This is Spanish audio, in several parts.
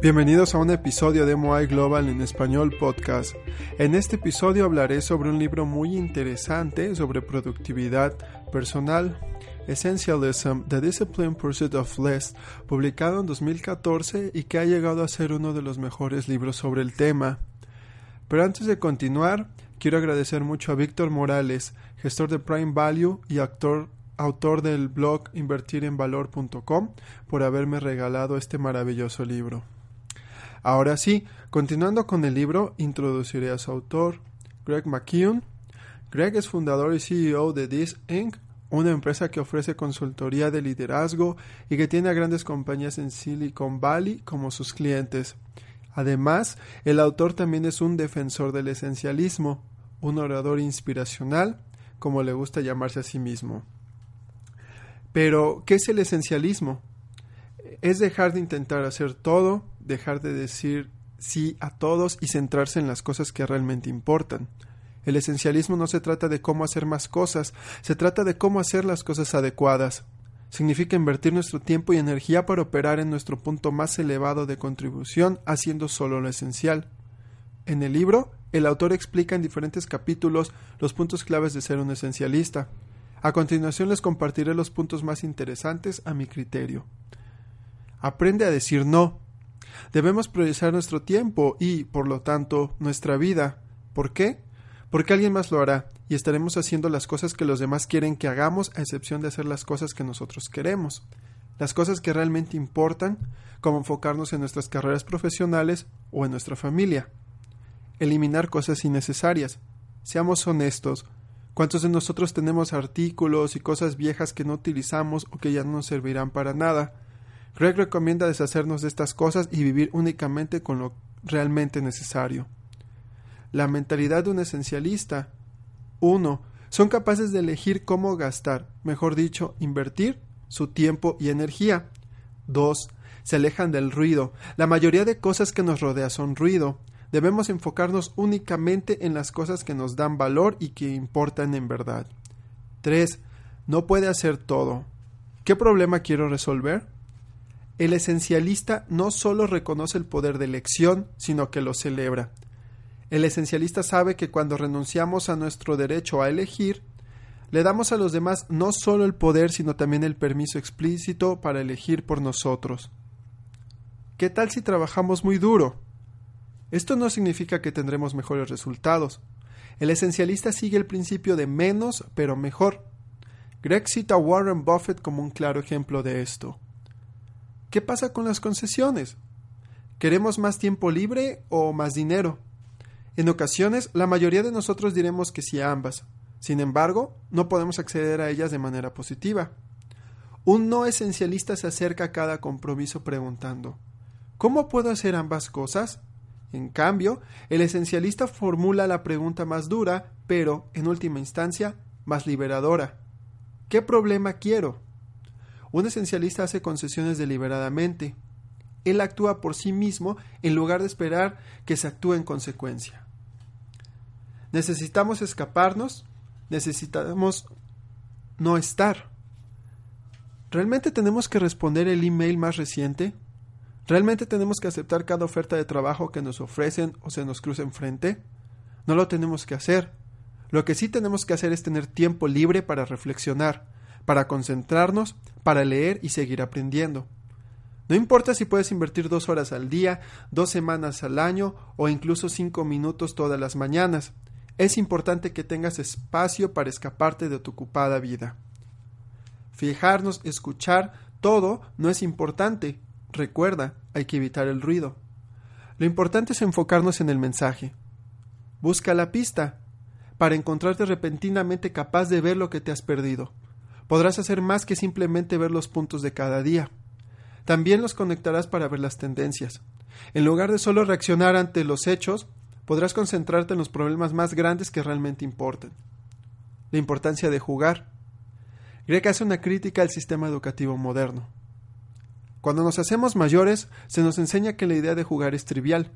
Bienvenidos a un episodio de Moai Global en español podcast. En este episodio hablaré sobre un libro muy interesante sobre productividad personal, Essentialism, The Disciplined Pursuit of Less, publicado en 2014 y que ha llegado a ser uno de los mejores libros sobre el tema. Pero antes de continuar, quiero agradecer mucho a Víctor Morales, gestor de Prime Value y actor autor del blog invertirenvalor.com, por haberme regalado este maravilloso libro. Ahora sí, continuando con el libro, introduciré a su autor, Greg McKeown. Greg es fundador y CEO de This Inc., una empresa que ofrece consultoría de liderazgo y que tiene a grandes compañías en Silicon Valley como sus clientes. Además, el autor también es un defensor del esencialismo, un orador inspiracional, como le gusta llamarse a sí mismo. Pero, ¿qué es el esencialismo? Es dejar de intentar hacer todo, dejar de decir sí a todos y centrarse en las cosas que realmente importan. El esencialismo no se trata de cómo hacer más cosas, se trata de cómo hacer las cosas adecuadas. Significa invertir nuestro tiempo y energía para operar en nuestro punto más elevado de contribución haciendo solo lo esencial. En el libro, el autor explica en diferentes capítulos los puntos claves de ser un esencialista. A continuación les compartiré los puntos más interesantes a mi criterio. Aprende a decir no. Debemos priorizar nuestro tiempo y, por lo tanto, nuestra vida. ¿Por qué? Porque alguien más lo hará y estaremos haciendo las cosas que los demás quieren que hagamos a excepción de hacer las cosas que nosotros queremos. Las cosas que realmente importan, como enfocarnos en nuestras carreras profesionales o en nuestra familia. Eliminar cosas innecesarias. Seamos honestos. ¿Cuántos de nosotros tenemos artículos y cosas viejas que no utilizamos o que ya no nos servirán para nada? Greg recomienda deshacernos de estas cosas y vivir únicamente con lo realmente necesario. La mentalidad de un esencialista. 1. Son capaces de elegir cómo gastar, mejor dicho, invertir su tiempo y energía. 2. Se alejan del ruido. La mayoría de cosas que nos rodea son ruido. Debemos enfocarnos únicamente en las cosas que nos dan valor y que importan en verdad. 3. No puede hacer todo. ¿Qué problema quiero resolver? El esencialista no solo reconoce el poder de elección, sino que lo celebra. El esencialista sabe que cuando renunciamos a nuestro derecho a elegir, le damos a los demás no solo el poder, sino también el permiso explícito para elegir por nosotros. ¿Qué tal si trabajamos muy duro? Esto no significa que tendremos mejores resultados. El esencialista sigue el principio de menos pero mejor. Greg cita a Warren Buffett como un claro ejemplo de esto. ¿Qué pasa con las concesiones? ¿Queremos más tiempo libre o más dinero? En ocasiones, la mayoría de nosotros diremos que sí a ambas. Sin embargo, no podemos acceder a ellas de manera positiva. Un no esencialista se acerca a cada compromiso preguntando ¿Cómo puedo hacer ambas cosas? En cambio, el esencialista formula la pregunta más dura, pero, en última instancia, más liberadora. ¿Qué problema quiero? Un esencialista hace concesiones deliberadamente. Él actúa por sí mismo en lugar de esperar que se actúe en consecuencia. Necesitamos escaparnos, necesitamos no estar. ¿Realmente tenemos que responder el email más reciente? ¿Realmente tenemos que aceptar cada oferta de trabajo que nos ofrecen o se nos cruza enfrente? No lo tenemos que hacer. Lo que sí tenemos que hacer es tener tiempo libre para reflexionar, para concentrarnos, para leer y seguir aprendiendo. No importa si puedes invertir dos horas al día, dos semanas al año o incluso cinco minutos todas las mañanas. Es importante que tengas espacio para escaparte de tu ocupada vida. Fijarnos, escuchar, todo no es importante. Recuerda, hay que evitar el ruido. Lo importante es enfocarnos en el mensaje. Busca la pista para encontrarte repentinamente capaz de ver lo que te has perdido. Podrás hacer más que simplemente ver los puntos de cada día. También los conectarás para ver las tendencias. En lugar de solo reaccionar ante los hechos, podrás concentrarte en los problemas más grandes que realmente importan. La importancia de jugar. Greg hace una crítica al sistema educativo moderno. Cuando nos hacemos mayores, se nos enseña que la idea de jugar es trivial.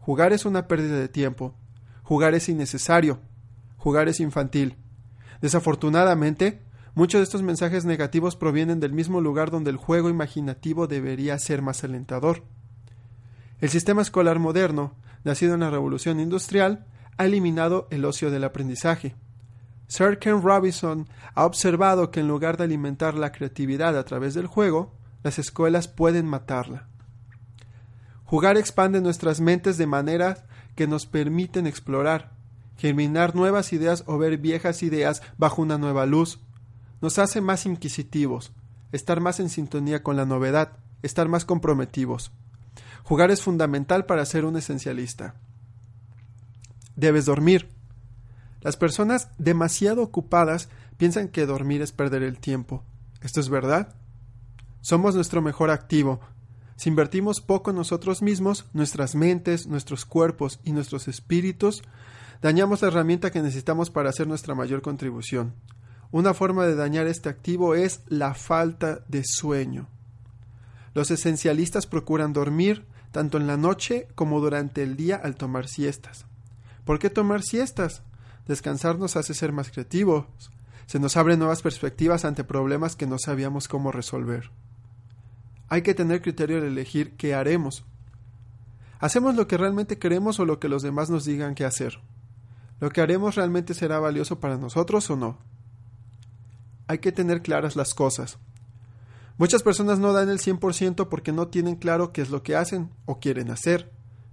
Jugar es una pérdida de tiempo. Jugar es innecesario. Jugar es infantil. Desafortunadamente, Muchos de estos mensajes negativos provienen del mismo lugar donde el juego imaginativo debería ser más alentador. El sistema escolar moderno, nacido en la revolución industrial, ha eliminado el ocio del aprendizaje. Sir Ken Robinson ha observado que en lugar de alimentar la creatividad a través del juego, las escuelas pueden matarla. Jugar expande nuestras mentes de manera que nos permiten explorar, germinar nuevas ideas o ver viejas ideas bajo una nueva luz, nos hace más inquisitivos, estar más en sintonía con la novedad, estar más comprometidos. Jugar es fundamental para ser un esencialista. Debes dormir. Las personas demasiado ocupadas piensan que dormir es perder el tiempo. ¿Esto es verdad? Somos nuestro mejor activo. Si invertimos poco en nosotros mismos, nuestras mentes, nuestros cuerpos y nuestros espíritus, dañamos la herramienta que necesitamos para hacer nuestra mayor contribución. Una forma de dañar este activo es la falta de sueño. Los esencialistas procuran dormir tanto en la noche como durante el día al tomar siestas. ¿Por qué tomar siestas? Descansar nos hace ser más creativos. Se nos abren nuevas perspectivas ante problemas que no sabíamos cómo resolver. Hay que tener criterio de elegir qué haremos. ¿Hacemos lo que realmente queremos o lo que los demás nos digan que hacer? ¿Lo que haremos realmente será valioso para nosotros o no? Hay que tener claras las cosas. Muchas personas no dan el 100% porque no tienen claro qué es lo que hacen o quieren hacer.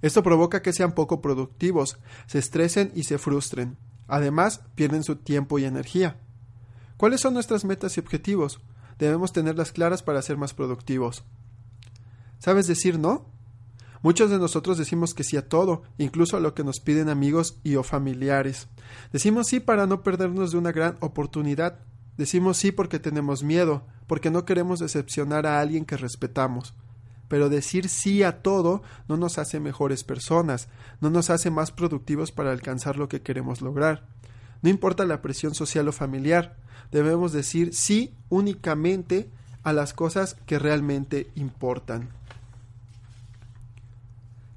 Esto provoca que sean poco productivos, se estresen y se frustren. Además, pierden su tiempo y energía. ¿Cuáles son nuestras metas y objetivos? Debemos tenerlas claras para ser más productivos. ¿Sabes decir no? Muchos de nosotros decimos que sí a todo, incluso a lo que nos piden amigos y o familiares. Decimos sí para no perdernos de una gran oportunidad, Decimos sí porque tenemos miedo, porque no queremos decepcionar a alguien que respetamos. Pero decir sí a todo no nos hace mejores personas, no nos hace más productivos para alcanzar lo que queremos lograr. No importa la presión social o familiar, debemos decir sí únicamente a las cosas que realmente importan.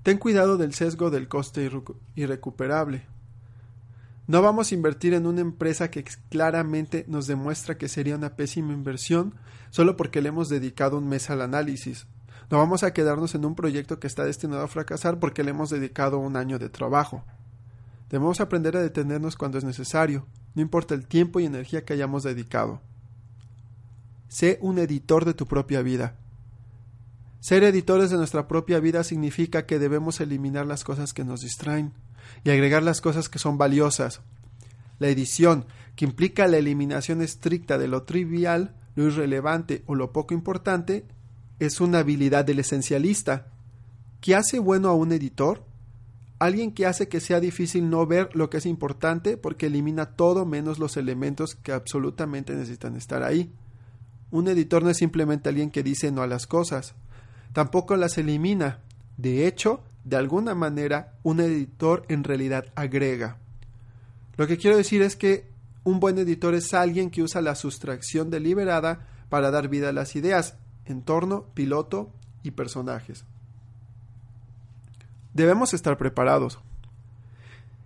Ten cuidado del sesgo del coste irrecuperable. No vamos a invertir en una empresa que claramente nos demuestra que sería una pésima inversión solo porque le hemos dedicado un mes al análisis. No vamos a quedarnos en un proyecto que está destinado a fracasar porque le hemos dedicado un año de trabajo. Debemos aprender a detenernos cuando es necesario, no importa el tiempo y energía que hayamos dedicado. Sé un editor de tu propia vida. Ser editores de nuestra propia vida significa que debemos eliminar las cosas que nos distraen y agregar las cosas que son valiosas. La edición, que implica la eliminación estricta de lo trivial, lo irrelevante o lo poco importante, es una habilidad del esencialista. ¿Qué hace bueno a un editor? Alguien que hace que sea difícil no ver lo que es importante porque elimina todo menos los elementos que absolutamente necesitan estar ahí. Un editor no es simplemente alguien que dice no a las cosas, tampoco las elimina. De hecho, de alguna manera, un editor en realidad agrega. Lo que quiero decir es que un buen editor es alguien que usa la sustracción deliberada para dar vida a las ideas, entorno, piloto y personajes. Debemos estar preparados.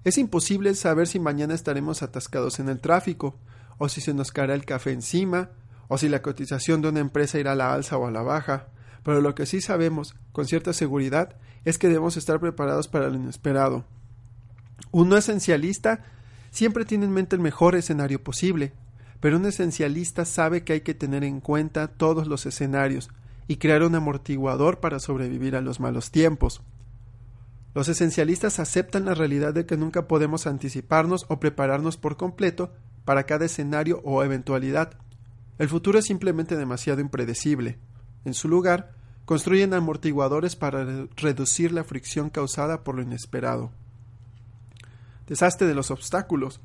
Es imposible saber si mañana estaremos atascados en el tráfico, o si se nos caerá el café encima, o si la cotización de una empresa irá a la alza o a la baja, pero lo que sí sabemos con cierta seguridad es que debemos estar preparados para lo inesperado. Un no esencialista siempre tiene en mente el mejor escenario posible, pero un esencialista sabe que hay que tener en cuenta todos los escenarios y crear un amortiguador para sobrevivir a los malos tiempos. Los esencialistas aceptan la realidad de que nunca podemos anticiparnos o prepararnos por completo para cada escenario o eventualidad. El futuro es simplemente demasiado impredecible. En su lugar, construyen amortiguadores para reducir la fricción causada por lo inesperado. Desastre de los obstáculos.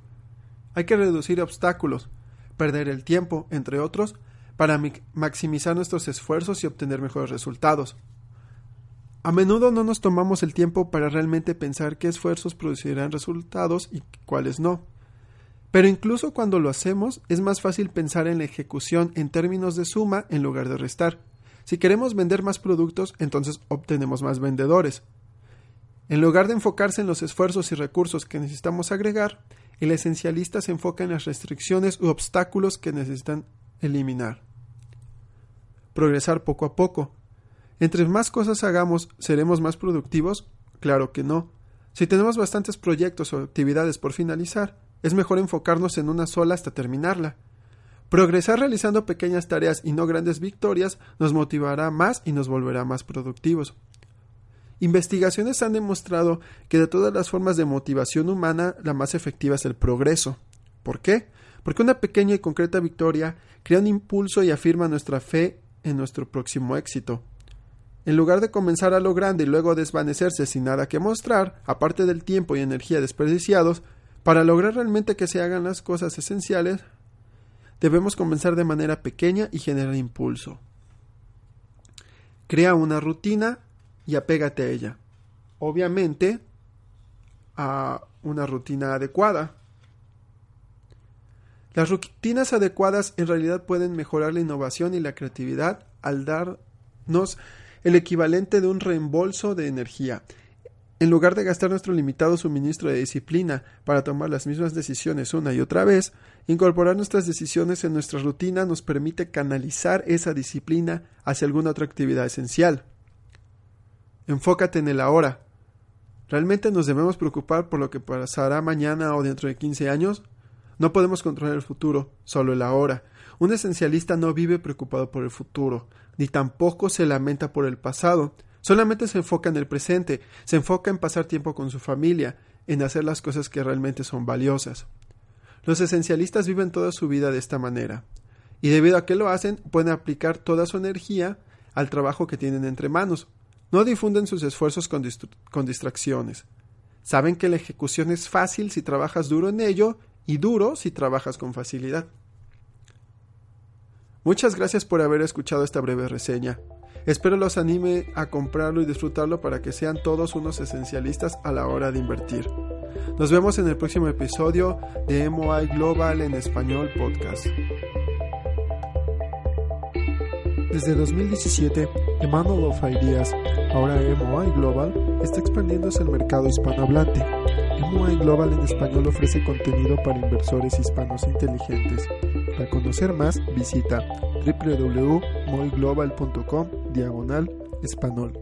Hay que reducir obstáculos, perder el tiempo, entre otros, para maximizar nuestros esfuerzos y obtener mejores resultados. A menudo no nos tomamos el tiempo para realmente pensar qué esfuerzos producirán resultados y cuáles no. Pero incluso cuando lo hacemos, es más fácil pensar en la ejecución en términos de suma en lugar de restar. Si queremos vender más productos, entonces obtenemos más vendedores. En lugar de enfocarse en los esfuerzos y recursos que necesitamos agregar, el esencialista se enfoca en las restricciones u obstáculos que necesitan eliminar. Progresar poco a poco. Entre más cosas hagamos, ¿seremos más productivos? Claro que no. Si tenemos bastantes proyectos o actividades por finalizar, es mejor enfocarnos en una sola hasta terminarla. Progresar realizando pequeñas tareas y no grandes victorias nos motivará más y nos volverá más productivos. Investigaciones han demostrado que de todas las formas de motivación humana, la más efectiva es el progreso. ¿Por qué? Porque una pequeña y concreta victoria crea un impulso y afirma nuestra fe en nuestro próximo éxito. En lugar de comenzar a lo grande y luego desvanecerse sin nada que mostrar, aparte del tiempo y energía desperdiciados, para lograr realmente que se hagan las cosas esenciales, debemos comenzar de manera pequeña y generar impulso. Crea una rutina y apégate a ella. Obviamente, a una rutina adecuada. Las rutinas adecuadas en realidad pueden mejorar la innovación y la creatividad al darnos el equivalente de un reembolso de energía. En lugar de gastar nuestro limitado suministro de disciplina para tomar las mismas decisiones una y otra vez, incorporar nuestras decisiones en nuestra rutina nos permite canalizar esa disciplina hacia alguna otra actividad esencial. Enfócate en el ahora. ¿Realmente nos debemos preocupar por lo que pasará mañana o dentro de 15 años? No podemos controlar el futuro, solo el ahora. Un esencialista no vive preocupado por el futuro, ni tampoco se lamenta por el pasado, Solamente se enfoca en el presente, se enfoca en pasar tiempo con su familia, en hacer las cosas que realmente son valiosas. Los esencialistas viven toda su vida de esta manera, y debido a que lo hacen, pueden aplicar toda su energía al trabajo que tienen entre manos. No difunden sus esfuerzos con, con distracciones. Saben que la ejecución es fácil si trabajas duro en ello y duro si trabajas con facilidad. Muchas gracias por haber escuchado esta breve reseña. Espero los anime a comprarlo y disfrutarlo para que sean todos unos esencialistas a la hora de invertir. Nos vemos en el próximo episodio de MOI Global en español podcast. Desde 2017, Emmanuel of Ideas, ahora MOI Global, está expandiéndose al mercado hispanohablante. MOI Global en español ofrece contenido para inversores hispanos inteligentes. Para conocer más, visita www.moiglobal.com diagonal español.